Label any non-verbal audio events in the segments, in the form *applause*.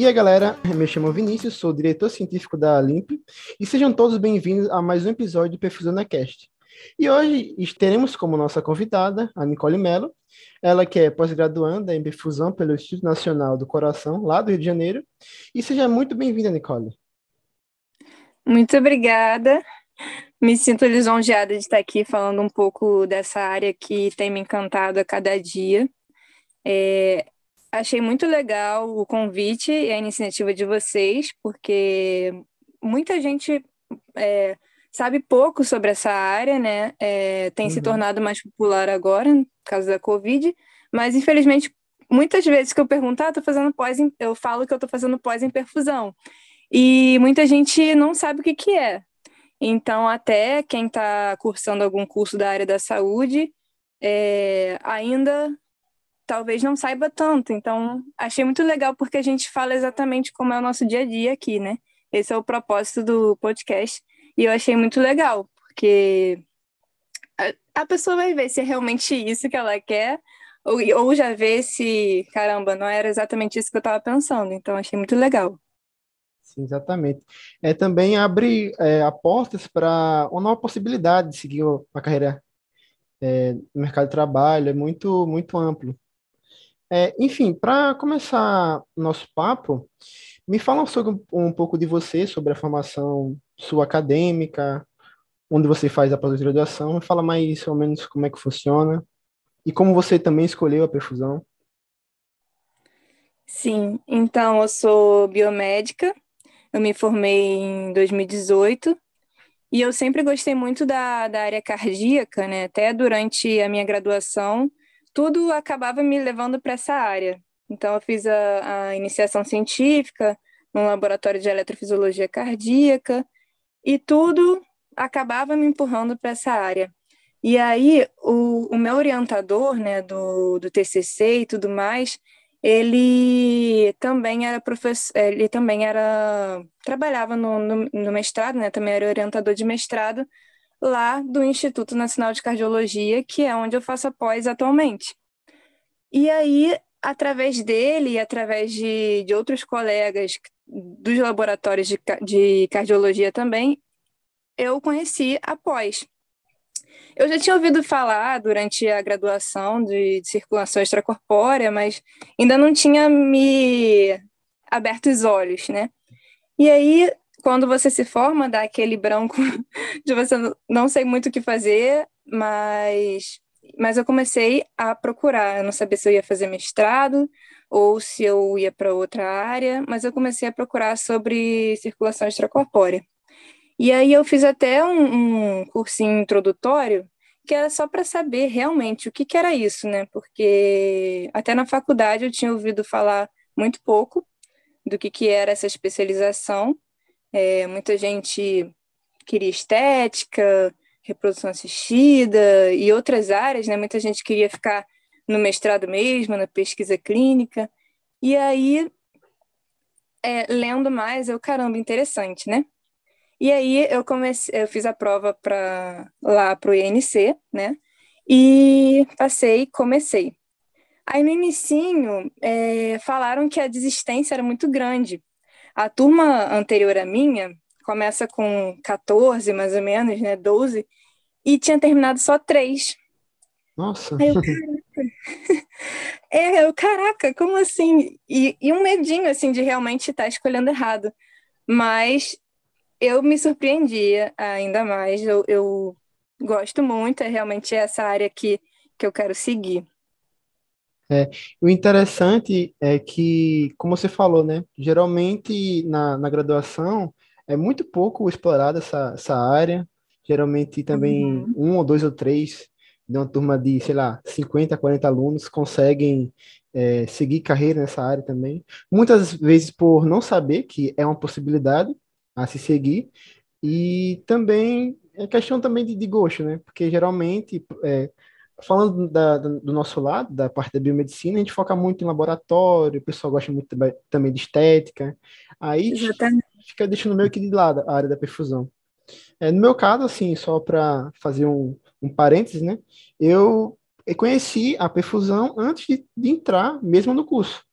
E aí, galera, me chamo Vinícius, sou diretor científico da Limp e sejam todos bem-vindos a mais um episódio do Perfusão na Cast. E hoje teremos como nossa convidada a Nicole Mello, ela que é pós-graduanda em perfusão pelo Instituto Nacional do Coração, lá do Rio de Janeiro. E seja muito bem-vinda, Nicole. Muito obrigada. Me sinto lisonjeada de estar aqui falando um pouco dessa área que tem me encantado a cada dia. É, achei muito legal o convite e a iniciativa de vocês, porque muita gente é, sabe pouco sobre essa área, né? É, tem uhum. se tornado mais popular agora, por causa da Covid, mas infelizmente, muitas vezes que eu pergunto, ah, tô fazendo pós, eu falo que eu tô fazendo pós em perfusão. E muita gente não sabe o que, que é. Então, até quem está cursando algum curso da área da saúde é, ainda talvez não saiba tanto. Então, achei muito legal porque a gente fala exatamente como é o nosso dia a dia aqui, né? Esse é o propósito do podcast. E eu achei muito legal, porque a, pessoa vai ver se é realmente isso que ela quer, ou, ou já vê se, caramba, não era exatamente isso que eu estava pensando. Então, achei muito legal. Sim, exatamente. É, também abre é, portas para uma nova possibilidade de seguir uma carreira é, no mercado de trabalho, é muito, muito amplo. É, enfim, para começar nosso papo, me fala sobre um pouco de você, sobre a formação sua acadêmica, onde você faz a pós-graduação, me fala mais ou menos como é que funciona e como você também escolheu a perfusão. Sim, então eu sou biomédica, eu me formei em 2018 e eu sempre gostei muito da, da área cardíaca, né? Até durante a minha graduação, tudo acabava me levando para essa área. Então, eu fiz a, a iniciação científica no laboratório de eletrofisiologia cardíaca e tudo acabava me empurrando para essa área. E aí, o, o meu orientador, né, do, do TCC e tudo mais, ele também era professor, ele também era trabalhava no, no, no, mestrado, né? Também era orientador de mestrado lá do Instituto Nacional de Cardiologia, que é onde eu faço a pós atualmente. E aí, através dele e através de, de outros colegas dos laboratórios de, de cardiologia também, eu conheci a pós. Eu já tinha ouvido falar durante a graduação de, de circulação extracorpórea, mas ainda não tinha me aberto os olhos, né? E aí, quando você se forma, dá aquele branco *laughs* de você não sei muito o que fazer, mas, mas eu comecei a procurar. Eu não sabia se eu ia fazer mestrado ou se eu ia para outra área, mas eu comecei a procurar sobre circulação extracorpórea. E aí eu fiz até um, um cursinho introdutório que era só para saber realmente o que, que era isso, né? Porque até na faculdade eu tinha ouvido falar muito pouco do que, que era essa especialização. É, muita gente queria estética, reprodução assistida e outras áreas, né? Muita gente queria ficar no mestrado mesmo, na pesquisa clínica. E aí, é, lendo mais, eu, caramba, interessante, né? E aí eu comecei, eu fiz a prova para lá para o INC, né? E passei, comecei. Aí no inicinho é, falaram que a desistência era muito grande. A turma anterior à minha começa com 14, mais ou menos, né? 12, e tinha terminado só três. Nossa! Aí eu, caraca. *laughs* é, eu, caraca, como assim? E, e um medinho, assim, de realmente estar tá escolhendo errado. Mas eu me surpreendia ainda mais. Eu, eu gosto muito, é realmente essa área que, que eu quero seguir. É, o interessante é que, como você falou, né? Geralmente na, na graduação é muito pouco explorada essa, essa área. Geralmente também uhum. um ou dois ou três de uma turma de, sei lá, 50, 40 alunos conseguem é, seguir carreira nessa área também. Muitas vezes por não saber que é uma possibilidade, a se seguir. E também é questão também de, de gosto, né? Porque geralmente, é, falando da, do nosso lado, da parte da biomedicina, a gente foca muito em laboratório, o pessoal gosta muito também de estética. Aí Exatamente. fica deixando meio que de lado a área da perfusão. É, no meu caso, assim, só para fazer um, um parênteses, né? Eu conheci a perfusão antes de, de entrar mesmo no curso.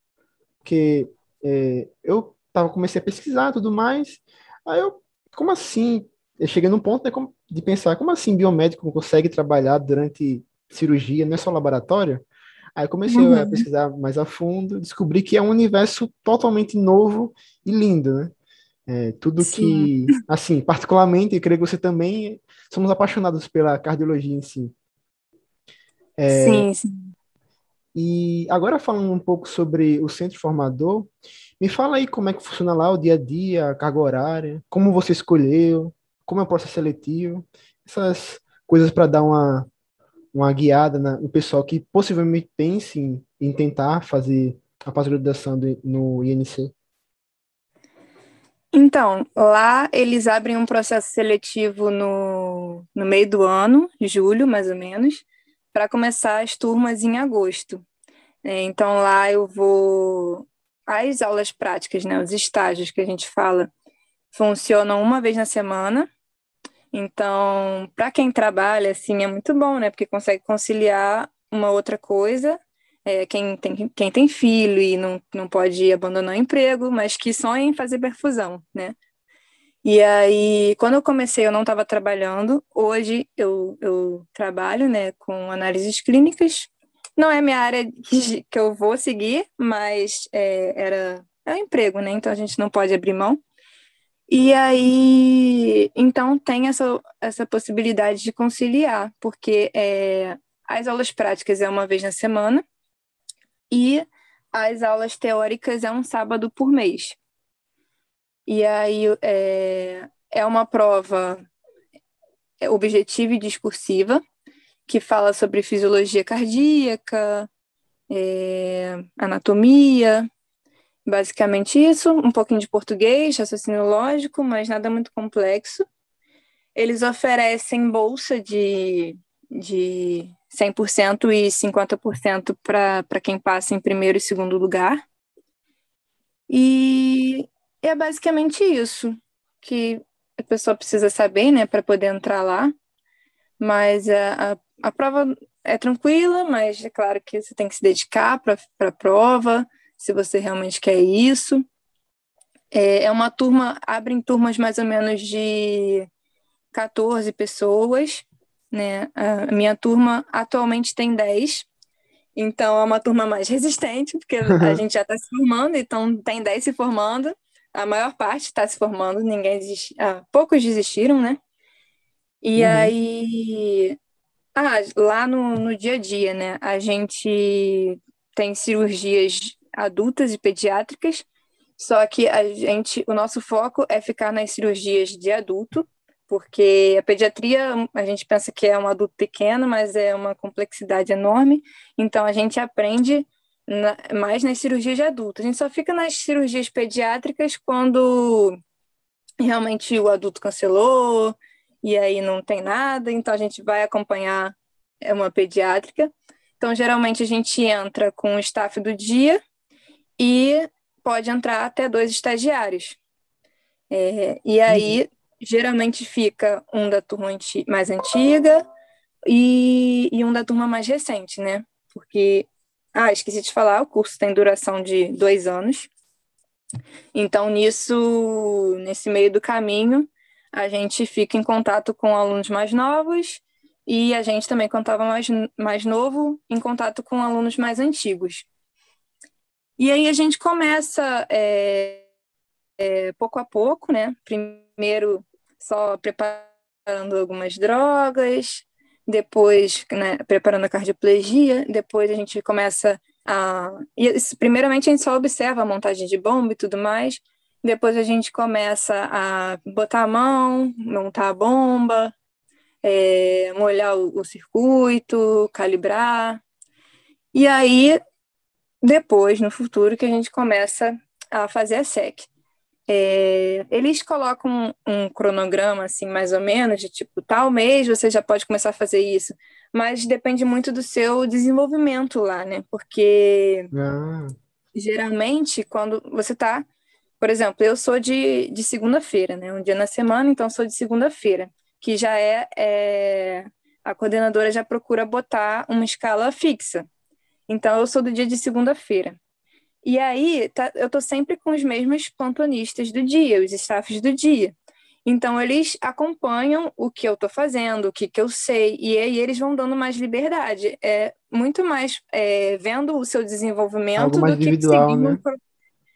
Porque é, eu tava, comecei a pesquisar tudo mais, aí eu, como assim? Eu cheguei num ponto né, de pensar, como assim biomédico consegue trabalhar durante cirurgia, não é só laboratório? Aí comecei uhum. a pesquisar mais a fundo, descobri que é um universo totalmente novo e lindo, né? É, tudo sim. que, *laughs* assim, particularmente, eu creio que você também somos apaixonados pela cardiologia em si. É, sim, sim. E agora falando um pouco sobre o centro formador, me fala aí como é que funciona lá o dia a dia, a carga horária, como você escolheu, como é o processo seletivo, essas coisas para dar uma, uma guiada na, no pessoal que possivelmente pense em, em tentar fazer a pós-graduação no INC. Então, lá eles abrem um processo seletivo no, no meio do ano, julho mais ou menos, para começar as turmas em agosto. É, então lá eu vou. As aulas práticas, né, os estágios que a gente fala, funcionam uma vez na semana. Então, para quem trabalha, assim, é muito bom, né? Porque consegue conciliar uma outra coisa. É, quem, tem, quem tem filho e não, não pode abandonar o emprego, mas que sonha em fazer perfusão, né? E aí, quando eu comecei, eu não estava trabalhando. Hoje eu, eu trabalho né, com análises clínicas. Não é minha área que, eu vou seguir, mas é, era é um emprego, né? Então a gente não pode abrir mão. E aí, então tem essa, essa possibilidade de conciliar, porque é, as aulas práticas é uma vez na semana e as aulas teóricas é um sábado por mês. E aí é, é uma prova objetiva e discursiva, que fala sobre fisiologia cardíaca, é, anatomia, basicamente isso, um pouquinho de português, raciocínio lógico, mas nada muito complexo. Eles oferecem bolsa de, de 100% e 50% para quem passa em primeiro e segundo lugar. E é basicamente isso que a pessoa precisa saber, né, para poder entrar lá. Mas a, a, a, prova é tranquila, mas é claro que você tem que se dedicar para a prova, se você realmente quer isso. É, é uma turma, abrem turmas mais ou menos de 14 pessoas, né? A minha turma atualmente tem 10, então é uma turma mais *laughs* resistente, porque a *laughs* gente já está se formando, então tem 10 se formando a maior parte está se formando, ninguém desist... ah, poucos desistiram, né? E uhum. aí, ah, lá no, no dia a dia, né? A gente tem cirurgias adultas e pediátricas, só que a gente, o nosso foco é ficar nas cirurgias de adulto, porque a pediatria a gente pensa que é um adulto pequeno, mas é uma complexidade enorme, então a gente aprende na, mais nas cirurgias de adulto. A gente só fica nas cirurgias pediátricas quando realmente o adulto cancelou e aí não tem nada, então a gente vai acompanhar uma pediátrica. Então, geralmente a gente entra com o staff do dia e pode entrar até dois estagiários. É, e aí, uhum. geralmente fica um da turma anti mais antiga e, e um da turma mais recente, né? Porque ah, esqueci de falar, o curso tem duração de dois anos. Então, nisso, nesse meio do caminho, a gente fica em contato com alunos mais novos e a gente também, quando estava mais, mais novo, em contato com alunos mais antigos. E aí a gente começa é, é, pouco a pouco, né? Primeiro só preparando algumas drogas, depois né, preparando a cardioplegia, depois a gente começa a. E, primeiramente a gente só observa a montagem de bomba e tudo mais, depois a gente começa a botar a mão, montar a bomba, é, molhar o, o circuito, calibrar. E aí, depois, no futuro, que a gente começa a fazer a SEC. É, eles colocam um, um, cronograma, assim, mais ou menos, de tipo, tal mês você já pode começar a fazer isso, mas depende muito do seu desenvolvimento lá, né? Porque ah. geralmente, quando você tá, por exemplo, eu sou de, de segunda-feira, né? Um dia na semana, então sou de segunda-feira, que já é, é. A coordenadora já procura botar uma escala fixa. Então, eu sou do dia de segunda-feira. E aí, tá, eu tô sempre com os mesmos plantonistas do dia, os staffs do dia. Então, eles acompanham o que eu estou fazendo, o que, que eu sei, e aí eles vão dando mais liberdade. É muito mais é, vendo o seu desenvolvimento do que seguindo. Né? Um,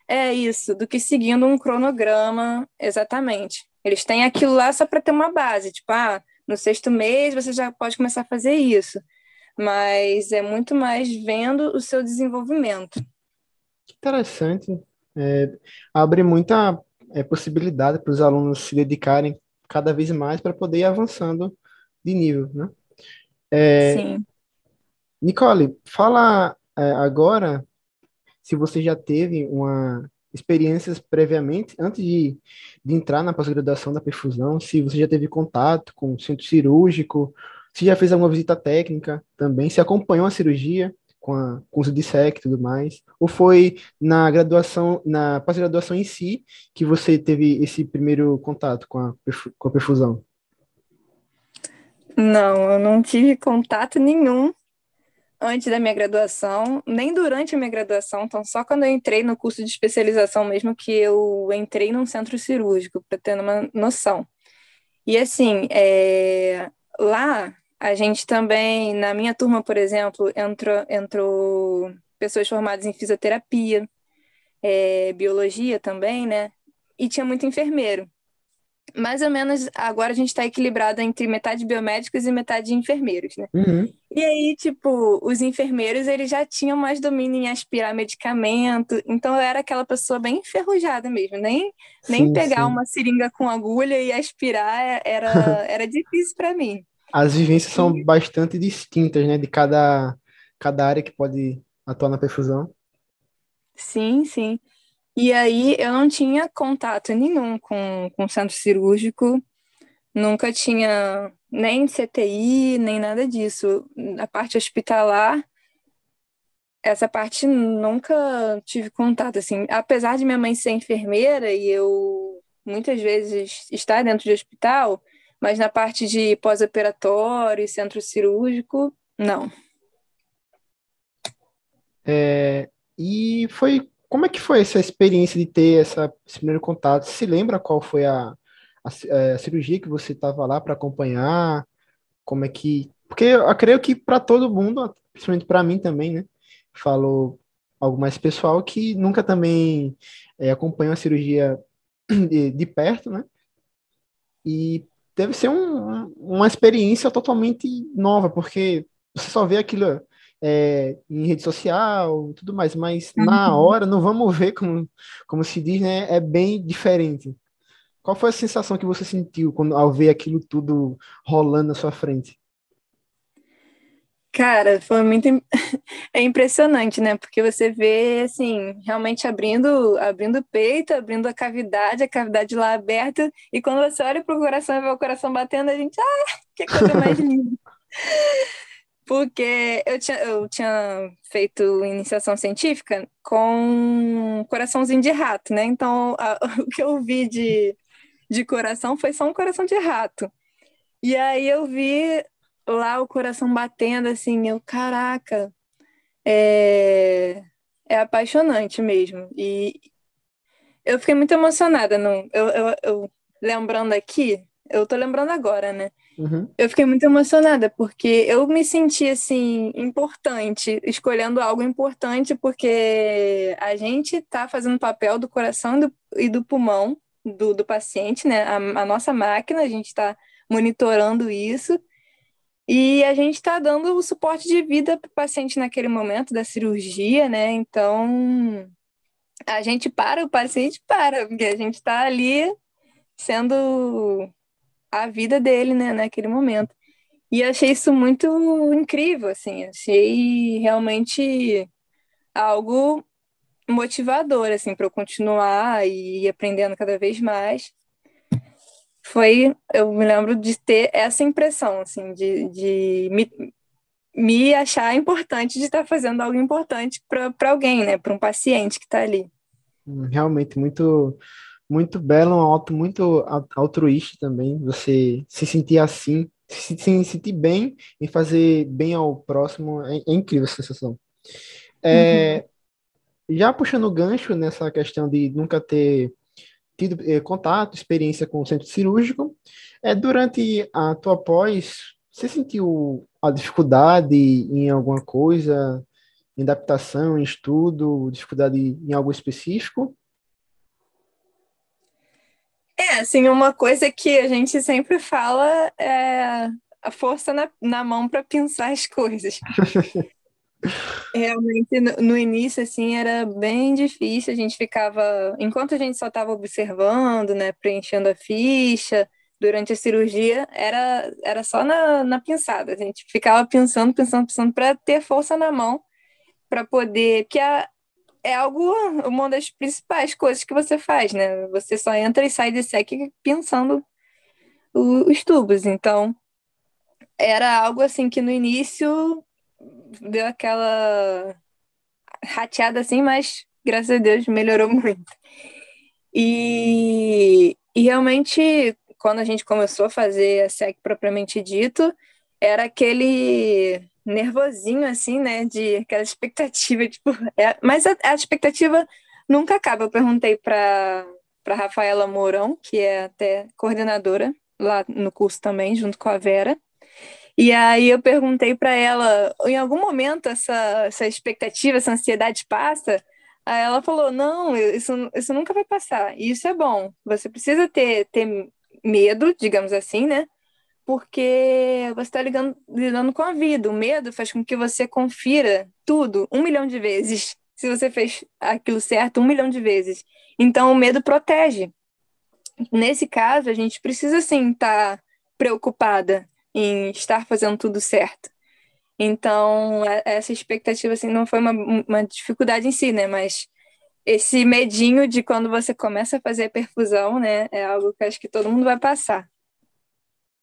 é isso, do que seguindo um cronograma, exatamente. Eles têm aquilo lá só para ter uma base, tipo, ah, no sexto mês você já pode começar a fazer isso. Mas é muito mais vendo o seu desenvolvimento. Interessante. É, abre muita é, possibilidade para os alunos se dedicarem cada vez mais para poder ir avançando de nível, né? É, Sim. Nicole, fala é, agora se você já teve uma experiências previamente, antes de, de entrar na pós-graduação da perfusão, se você já teve contato com o centro cirúrgico, se já fez alguma visita técnica também, se acompanhou a cirurgia, com, a, com o DSEC e tudo mais? Ou foi na graduação, na pós-graduação em si, que você teve esse primeiro contato com a, com a perfusão? Não, eu não tive contato nenhum antes da minha graduação, nem durante a minha graduação, então só quando eu entrei no curso de especialização mesmo que eu entrei num centro cirúrgico, para ter uma noção. E assim, é, lá a gente também, na minha turma, por exemplo, entrou, entrou pessoas formadas em fisioterapia, é, biologia também, né? E tinha muito enfermeiro. Mais ou menos agora a gente está equilibrado entre metade biomédicos e metade enfermeiros, né? Uhum. E aí, tipo, os enfermeiros eles já tinham mais domínio em aspirar medicamento, então eu era aquela pessoa bem enferrujada mesmo, nem, nem sim, pegar sim. uma seringa com agulha e aspirar era, *laughs* era difícil para mim. As vivências são bastante distintas, né, de cada, cada área que pode atuar na perfusão. Sim, sim. E aí eu não tinha contato nenhum com, com o centro cirúrgico, nunca tinha nem CTI, nem nada disso. A parte hospitalar, essa parte nunca tive contato, assim. Apesar de minha mãe ser enfermeira e eu muitas vezes estar dentro de hospital, mas na parte de pós-operatório, centro cirúrgico, não. É, e foi como é que foi essa experiência de ter essa, esse primeiro contato? Você se lembra qual foi a, a, a cirurgia que você estava lá para acompanhar? Como é que. Porque eu creio que para todo mundo, principalmente para mim também, né? Falou algo mais pessoal que nunca também é, acompanhou a cirurgia de, de perto, né? E deve ser um, uma experiência totalmente nova, porque você só vê aquilo é, em rede social tudo mais, mas uhum. na hora, não vamos ver como, como se diz, né? É bem diferente. Qual foi a sensação que você sentiu quando, ao ver aquilo tudo rolando na sua frente? Cara, foi muito *laughs* é impressionante, né? Porque você vê assim, realmente abrindo, abrindo o peito, abrindo a cavidade, a cavidade lá aberta, e quando você olha pro coração e vê o coração batendo, a gente, ah, que coisa mais *laughs* linda. Porque eu tinha, eu tinha feito iniciação científica com coraçãozinho de rato, né? Então, a, *laughs* o que eu vi de, de coração foi só um coração de rato. E aí eu vi lá o coração batendo assim, eu, caraca, é, é apaixonante mesmo. E eu fiquei muito emocionada. Não, eu, eu, eu lembrando aqui, eu tô lembrando agora, né? Uhum. Eu fiquei muito emocionada, porque eu me senti, assim, importante, escolhendo algo importante, porque a gente tá fazendo o papel do coração do, e do pulmão do, do paciente, né? A, a nossa máquina, a gente está monitorando isso, e a gente está dando o suporte de vida para o paciente naquele momento da cirurgia, né? Então, a gente para, o paciente para, porque a gente está ali sendo a vida dele, né, naquele momento. E achei isso muito incrível, assim, achei realmente algo motivador, assim, para eu continuar e ir aprendendo cada vez mais foi, eu me lembro de ter essa impressão, assim, de, de me, me achar importante de estar fazendo algo importante para alguém, né, para um paciente que está ali. Hum, realmente muito muito belo, um auto muito altruísta também, você se sentir assim, se, se sentir bem e fazer bem ao próximo, é, é incrível essa sensação. É, uhum. já puxando o gancho nessa questão de nunca ter tido eh, contato, experiência com o centro cirúrgico, é, durante a tua pós, você sentiu a dificuldade em alguma coisa, em adaptação, em estudo, dificuldade em algo específico? É, assim, uma coisa que a gente sempre fala é a força na, na mão para pensar as coisas. *laughs* Realmente, no, início, assim, era bem difícil. A gente ficava, enquanto a gente só estava observando, né, preenchendo a ficha, durante a cirurgia, era, era só na, na pensada. A gente ficava pensando, pensando, pensando, para ter força na mão, para poder. Porque a, é algo, uma das principais coisas que você faz, né? Você só entra e sai de SEC pensando os tubos. Então, era algo assim que no início deu aquela rateada assim, mas graças a Deus melhorou *laughs* muito. E, e realmente, quando a gente começou a fazer a SEC propriamente dito, era aquele nervosinho, assim, né? De aquela expectativa, *laughs* tipo. É, mas a, a, expectativa nunca acaba. Eu perguntei para para Rafaela Mourão, que é até coordenadora lá no curso também, junto com a Vera. E aí eu perguntei para ela, em algum momento essa, essa expectativa, essa ansiedade passa? Aí ela falou, não, isso, isso nunca vai passar. E isso é bom. Você precisa ter, ter medo, digamos assim, né? Porque você está lidando com a vida. O medo faz com que você confira tudo um milhão de vezes. Se você fez aquilo certo um milhão de vezes. Então, o medo protege. Nesse caso, a gente precisa sim estar tá preocupada em estar fazendo tudo certo. Então, é, essa expectativa assim, não foi uma, uma dificuldade em si, né? Mas esse medinho de quando você começa a fazer a perfusão, né? É algo que acho que todo mundo vai passar.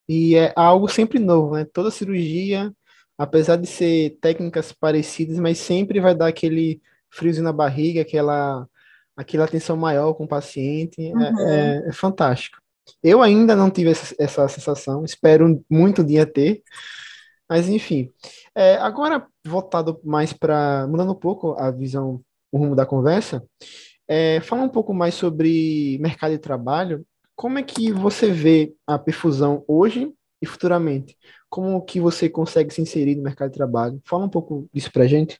E é algo sempre novo, né? Toda cirurgia, apesar de ser técnicas parecidas, mas sempre vai dar aquele friozinho na barriga, aquela, aquela atenção maior com o paciente. É, uhum. É, é, é fantástico. Eu ainda não tive essa, essa sensação, espero muito dia ter. Mas enfim, é, agora voltado mais para mudando um pouco a visão, o rumo da conversa, é, fala um pouco mais sobre mercado de trabalho. Como é que você vê a perfusão hoje e futuramente? Como que você consegue se inserir no mercado de trabalho? Fala um pouco disso para gente.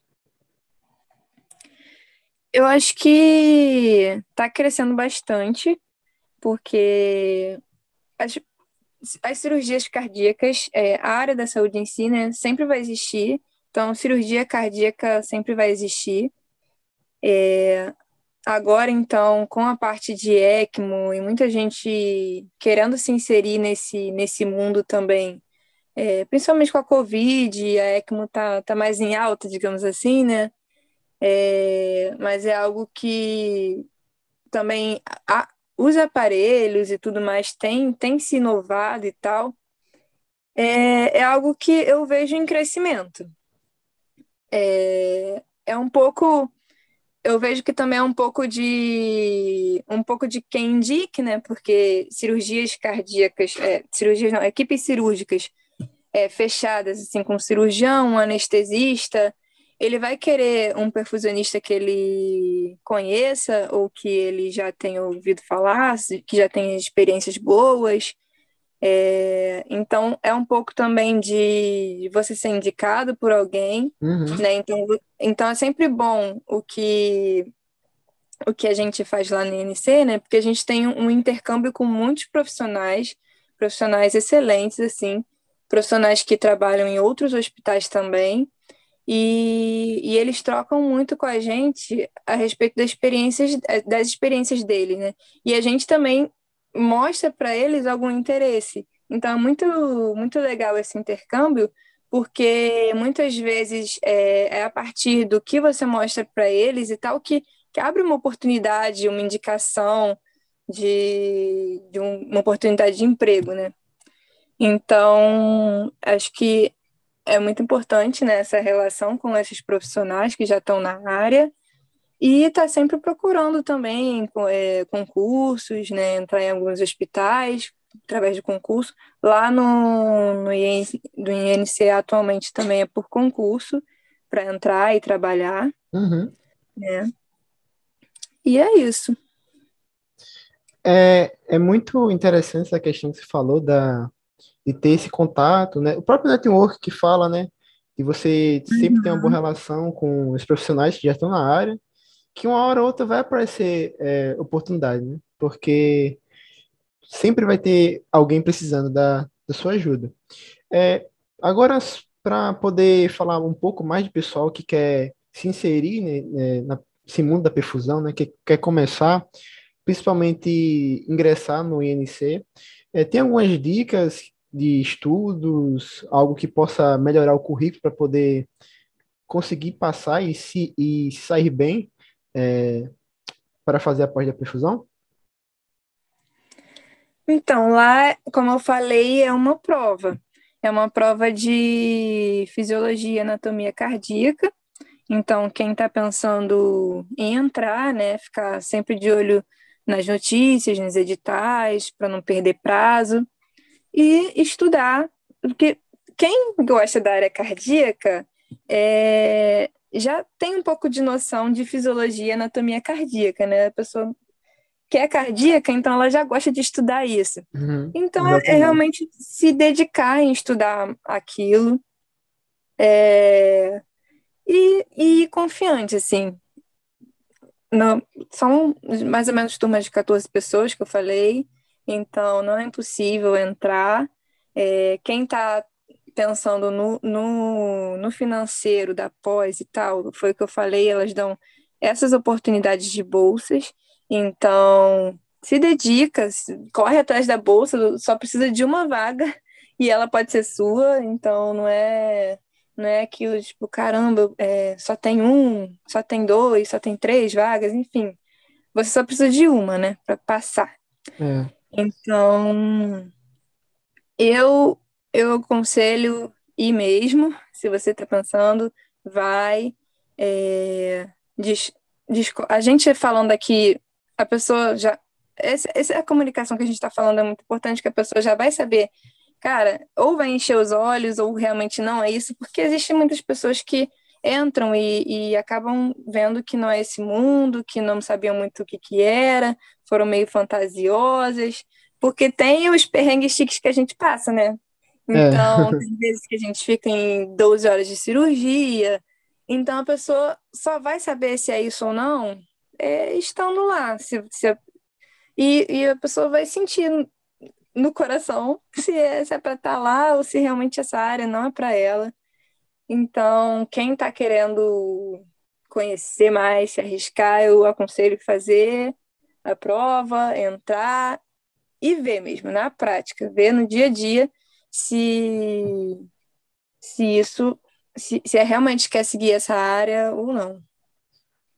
Eu acho que está crescendo bastante porque as, as cirurgias cardíacas, é, a área da saúde em si, né, sempre vai existir. Então, cirurgia cardíaca sempre vai existir. É, agora, então, com a parte de ECMO e muita gente querendo se inserir nesse, nesse mundo também, é, principalmente com a Covid, a ECMO tá, tá mais em alta, digamos assim, né? É, mas é algo que também os aparelhos e tudo mais têm tem se inovado e tal, é, é algo que eu vejo em crescimento. É, é um pouco eu vejo que também é um pouco de um pouco de quem indique, né? Porque cirurgias cardíacas, é, cirurgias não, equipes cirúrgicas é, fechadas, assim, com cirurgião, anestesista, ele vai querer um perfusionista que ele conheça ou que ele já tenha ouvido falar, que já tenha experiências boas. É, então, é um pouco também de você ser indicado por alguém, uhum. né? Então, então, é sempre bom o que, o que a gente faz lá no INC, né? Porque a gente tem um intercâmbio com muitos profissionais, profissionais excelentes, assim, profissionais que trabalham em outros hospitais também, e, e, eles trocam muito com a gente a respeito das experiências, das experiências dele, né? E a gente também mostra para eles algum interesse. Então é muito, muito legal esse intercâmbio, porque muitas vezes é, é a partir do que você mostra para eles e tal que, que abre uma oportunidade, uma indicação de, de um, uma oportunidade de emprego, né? Então, acho que é muito importante né, essa relação com esses profissionais que já estão na área e está sempre procurando também é, concursos, né, entrar em alguns hospitais através de concurso. Lá no, no, INC, do INC atualmente também é por concurso para entrar e trabalhar. Uhum. Né? e é isso. É, é muito interessante essa questão que você falou da, de ter esse contato, né? O próprio network que fala, né? De você sempre ter uma boa uhum. relação com os profissionais que já estão na área, que uma hora ou outra vai aparecer é, oportunidade, né? Porque sempre vai ter alguém precisando da, da sua ajuda. É, agora, para poder falar um pouco mais de pessoal que quer se inserir né, né nesse mundo da perfusão, né, que quer começar, principalmente ingressar no INC, é, tem algumas dicas de estudos, algo que possa melhorar o currículo para poder conseguir passar e se e sair bem é, para fazer a pós da perfusão? Então, lá, como eu falei, é uma prova. É uma prova de fisiologia e anatomia cardíaca. Então, quem está pensando em entrar, né, ficar sempre de olho nas notícias, nos editais, para não perder prazo, e estudar, porque quem gosta da área cardíaca é, já tem um pouco de noção de fisiologia e anatomia cardíaca, né? A pessoa que é cardíaca, então ela já gosta de estudar isso. Uhum, então é, é, realmente se dedicar em estudar aquilo é, e, e confiante, assim. Não, são mais ou menos turmas de 14 pessoas que eu falei, então não é impossível entrar. É, quem está pensando no, no, no financeiro da pós e tal, foi o que eu falei, elas dão essas oportunidades de bolsas então, se dedica, corre atrás da bolsa, só precisa de uma vaga *laughs* e ela pode ser sua, então não é não é aquilo tipo, caramba, é, só tem um, só tem dois, só tem três vagas, enfim. Você só precisa de uma, né, para passar. É. Então, eu eu aconselho ir mesmo, se você está pensando, vai. É, diz, diz, a gente falando aqui a pessoa já. Essa, essa é a comunicação que a gente está falando é muito importante, que a pessoa já vai saber, cara, ou vai encher os olhos, ou realmente não é isso, porque existem muitas pessoas que entram e, e acabam vendo que não é esse mundo, que não sabiam muito o que, que era, foram meio fantasiosas, porque tem os perrengues chiques que a gente passa, né? É. Então, é. tem vezes que a gente fica em 12 horas de cirurgia, então a pessoa só vai saber se é isso ou não é, estando lá. Se, se e, e a pessoa vai sentir no coração se é, se é para estar tá lá ou se realmente essa área não é para ela. Então, quem está querendo conhecer mais, se arriscar, eu aconselho fazer a prova, entrar e ver mesmo na prática, ver no dia a dia se, se isso, se, se é realmente quer seguir essa área ou não.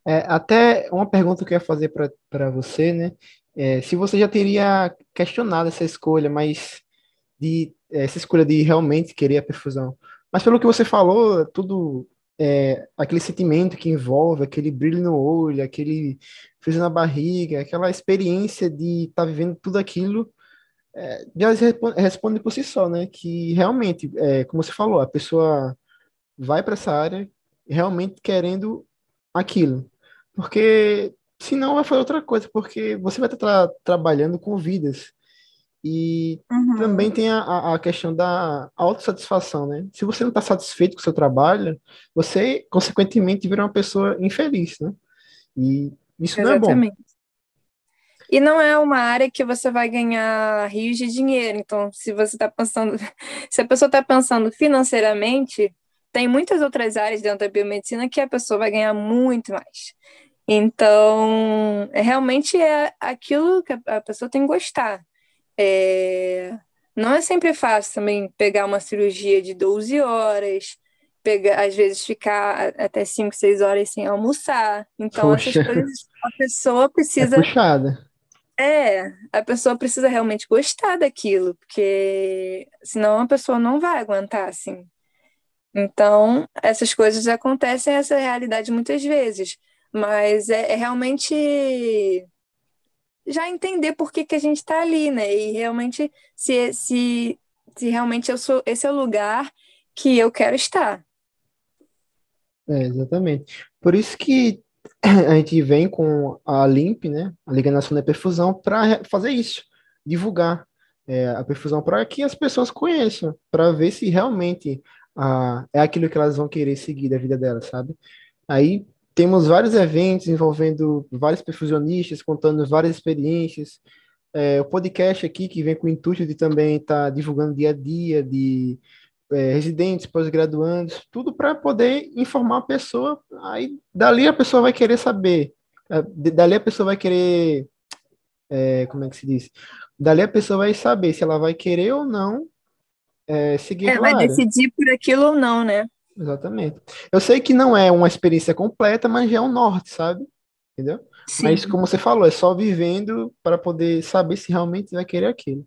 É, até uma pergunta que eu ia fazer para você, né? É, se você já teria questionado essa escolha, mas de essa escolha de realmente querer a perfusão. Mas pelo que você falou, tudo é, aquele sentimento que envolve, aquele brilho no olho, aquele frio na barriga, aquela experiência de estar tá vivendo tudo aquilo, é, já responde por si só, né? Que realmente, é, como você falou, a pessoa vai para essa área realmente querendo aquilo. Porque senão vai fazer outra coisa, porque você vai estar tra trabalhando com vidas. E uhum. também tem a, a questão da autossatisfação, né? Se você não está satisfeito com o seu trabalho, você, consequentemente, vira uma pessoa infeliz, né? E isso Exatamente. não é bom. E não é uma área que você vai ganhar rios de dinheiro. Então, se você está pensando, *laughs* se a pessoa está pensando financeiramente, tem muitas outras áreas dentro da biomedicina que a pessoa vai ganhar muito mais. Então, é, realmente é aquilo que a pessoa tem que gostar. É, não é sempre fácil também pegar uma cirurgia de 12 horas, pegar, às vezes ficar até 5, 6 horas sem almoçar. Então, Poxa. essas coisas a pessoa precisa. É puxada. É, a pessoa precisa realmente gostar daquilo, porque senão a pessoa não vai aguentar, assim. Então, essas coisas acontecem, essa realidade muitas vezes, mas é, é realmente já entender por que, que a gente está ali, né? E realmente se, se, se realmente eu sou, esse é o lugar que eu quero estar. É, exatamente. Por isso que *clears throat* a gente vem com a LIMP, né, a Liga Nacional de Perfusão, para fazer isso, divulgar é, a perfusão para que as pessoas conheçam, para ver se realmente ah, é aquilo que elas vão querer seguir da vida delas, sabe? Aí temos vários eventos envolvendo vários perfusionistas, contando várias experiências. É, o podcast aqui, que vem com o intuito de também estar tá divulgando dia a dia de é, residentes, pós-graduandos, tudo para poder informar a pessoa. Aí, dali a pessoa vai querer saber. É, dali a pessoa vai querer. É, como é que se diz? Dali a pessoa vai saber se ela vai querer ou não é, seguir é, vai área. decidir por aquilo ou não, né? Exatamente. Eu sei que não é uma experiência completa, mas já é um norte, sabe? Entendeu? Sim. Mas como você falou, é só vivendo para poder saber se realmente vai querer aquilo.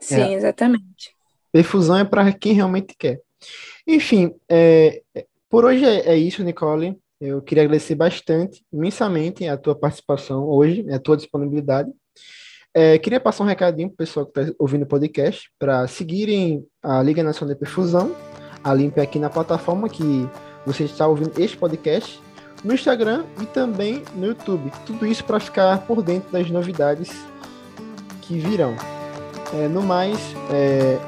Sim, é. exatamente. Perfusão é para quem realmente quer. Enfim, é, por hoje é, é, isso, Nicole. Eu queria agradecer bastante, imensamente, a tua participação hoje, a tua disponibilidade. É, queria passar um recadinho para o pessoal que está ouvindo o podcast, para seguirem a Liga Nacional de Perfusão, a Limpe aqui na plataforma que você está ouvindo este podcast, no Instagram e também no YouTube. Tudo isso para ficar por dentro das novidades que virão. É, no mais, é,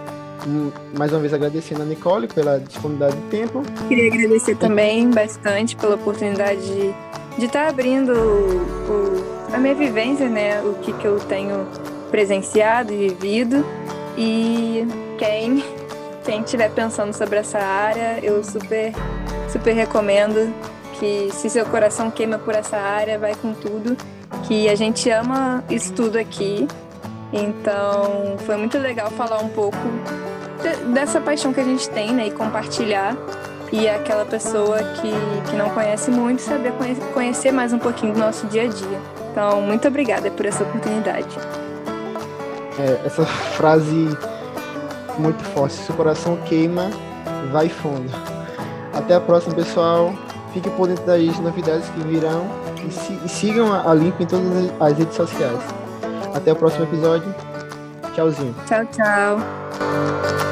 mais uma vez agradecendo a Nicole pela disponibilidade de tempo. Queria agradecer também bastante pela oportunidade de, de estar tá abrindo o a minha vivência, né? O que, que eu tenho presenciado e vivido. E quem quem estiver pensando sobre essa área, eu super, super recomendo que se seu coração queima por essa área, vai com tudo, que a gente ama isso tudo aqui. Então, foi muito legal falar um pouco de, dessa paixão que a gente tem, né, e compartilhar. E aquela pessoa que, que não conhece muito, saber conhecer mais um pouquinho do nosso dia a dia. Então, muito obrigada por essa oportunidade. É, essa frase muito forte. Se o coração queima, vai fundo. Até a próxima, pessoal. Fique por dentro das novidades que virão e, se, e sigam a Limpa em todas as redes sociais. Até o próximo episódio. Tchauzinho. Tchau, tchau.